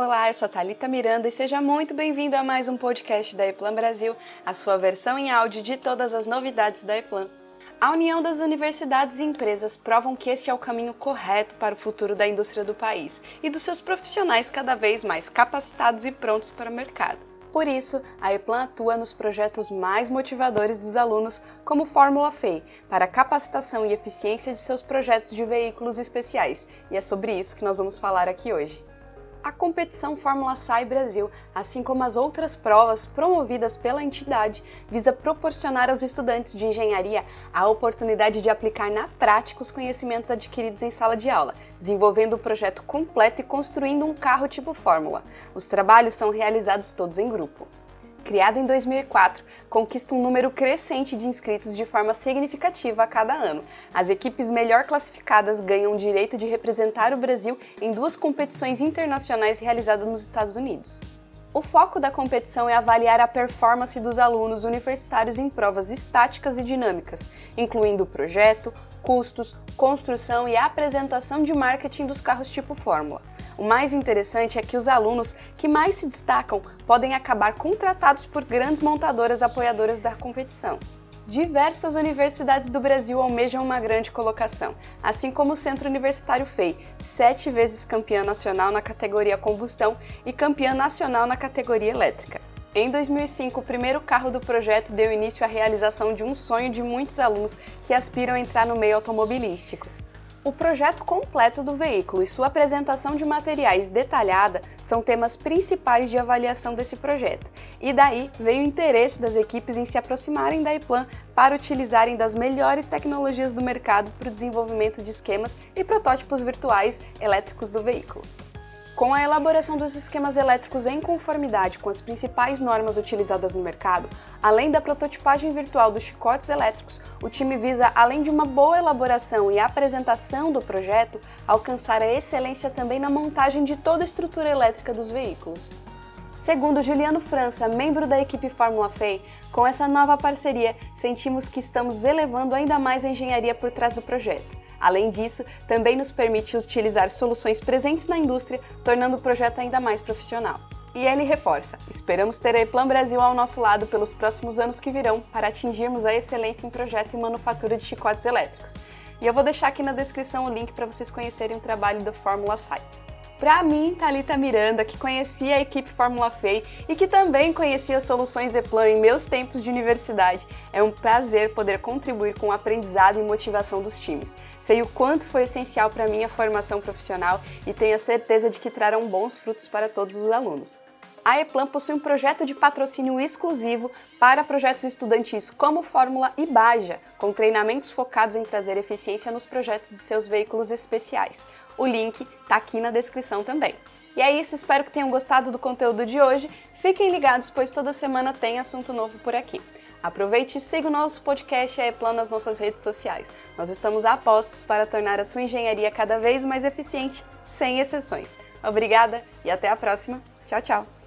Olá, eu sou a Thalita Miranda e seja muito bem-vindo a mais um podcast da Eplan Brasil, a sua versão em áudio de todas as novidades da Eplan. A união das universidades e empresas provam que este é o caminho correto para o futuro da indústria do país e dos seus profissionais cada vez mais capacitados e prontos para o mercado. Por isso, a Eplan atua nos projetos mais motivadores dos alunos, como Fórmula FEI, para capacitação e eficiência de seus projetos de veículos especiais, e é sobre isso que nós vamos falar aqui hoje. A competição Fórmula SAI Brasil, assim como as outras provas promovidas pela entidade, visa proporcionar aos estudantes de engenharia a oportunidade de aplicar na prática os conhecimentos adquiridos em sala de aula, desenvolvendo o um projeto completo e construindo um carro tipo Fórmula. Os trabalhos são realizados todos em grupo criada em 2004, conquista um número crescente de inscritos de forma significativa a cada ano. As equipes melhor classificadas ganham o direito de representar o Brasil em duas competições internacionais realizadas nos Estados Unidos. O foco da competição é avaliar a performance dos alunos universitários em provas estáticas e dinâmicas, incluindo o projeto, custos, construção e apresentação de marketing dos carros tipo Fórmula. O mais interessante é que os alunos que mais se destacam podem acabar contratados por grandes montadoras apoiadoras da competição. Diversas universidades do Brasil almejam uma grande colocação, assim como o Centro Universitário FEI, sete vezes campeã nacional na categoria combustão e campeã nacional na categoria elétrica. Em 2005, o primeiro carro do projeto deu início à realização de um sonho de muitos alunos que aspiram a entrar no meio automobilístico. O projeto completo do veículo e sua apresentação de materiais detalhada são temas principais de avaliação desse projeto, e daí veio o interesse das equipes em se aproximarem da iPlan para utilizarem das melhores tecnologias do mercado para o desenvolvimento de esquemas e protótipos virtuais elétricos do veículo. Com a elaboração dos esquemas elétricos em conformidade com as principais normas utilizadas no mercado, além da prototipagem virtual dos chicotes elétricos, o time visa, além de uma boa elaboração e apresentação do projeto, alcançar a excelência também na montagem de toda a estrutura elétrica dos veículos. Segundo Juliano França, membro da equipe Fórmula FEI, com essa nova parceria, sentimos que estamos elevando ainda mais a engenharia por trás do projeto. Além disso, também nos permite utilizar soluções presentes na indústria, tornando o projeto ainda mais profissional. E ele reforça: esperamos ter a Eplan Brasil ao nosso lado pelos próximos anos que virão para atingirmos a excelência em projeto e manufatura de chicotes elétricos. E eu vou deixar aqui na descrição o link para vocês conhecerem o trabalho da Fórmula Sai. Para mim, Talita Miranda, que conhecia a equipe Fórmula FEI e que também conhecia soluções Eplan em meus tempos de universidade, é um prazer poder contribuir com o aprendizado e motivação dos times. Sei o quanto foi essencial para minha formação profissional e tenho a certeza de que trarão bons frutos para todos os alunos. A Eplan possui um projeto de patrocínio exclusivo para projetos estudantis como Fórmula e Baja, com treinamentos focados em trazer eficiência nos projetos de seus veículos especiais. O link está aqui na descrição também. E é isso, espero que tenham gostado do conteúdo de hoje. Fiquem ligados, pois toda semana tem assunto novo por aqui. Aproveite e siga o nosso podcast e a Eplan nas nossas redes sociais. Nós estamos a postos para tornar a sua engenharia cada vez mais eficiente, sem exceções. Obrigada e até a próxima. Tchau, tchau!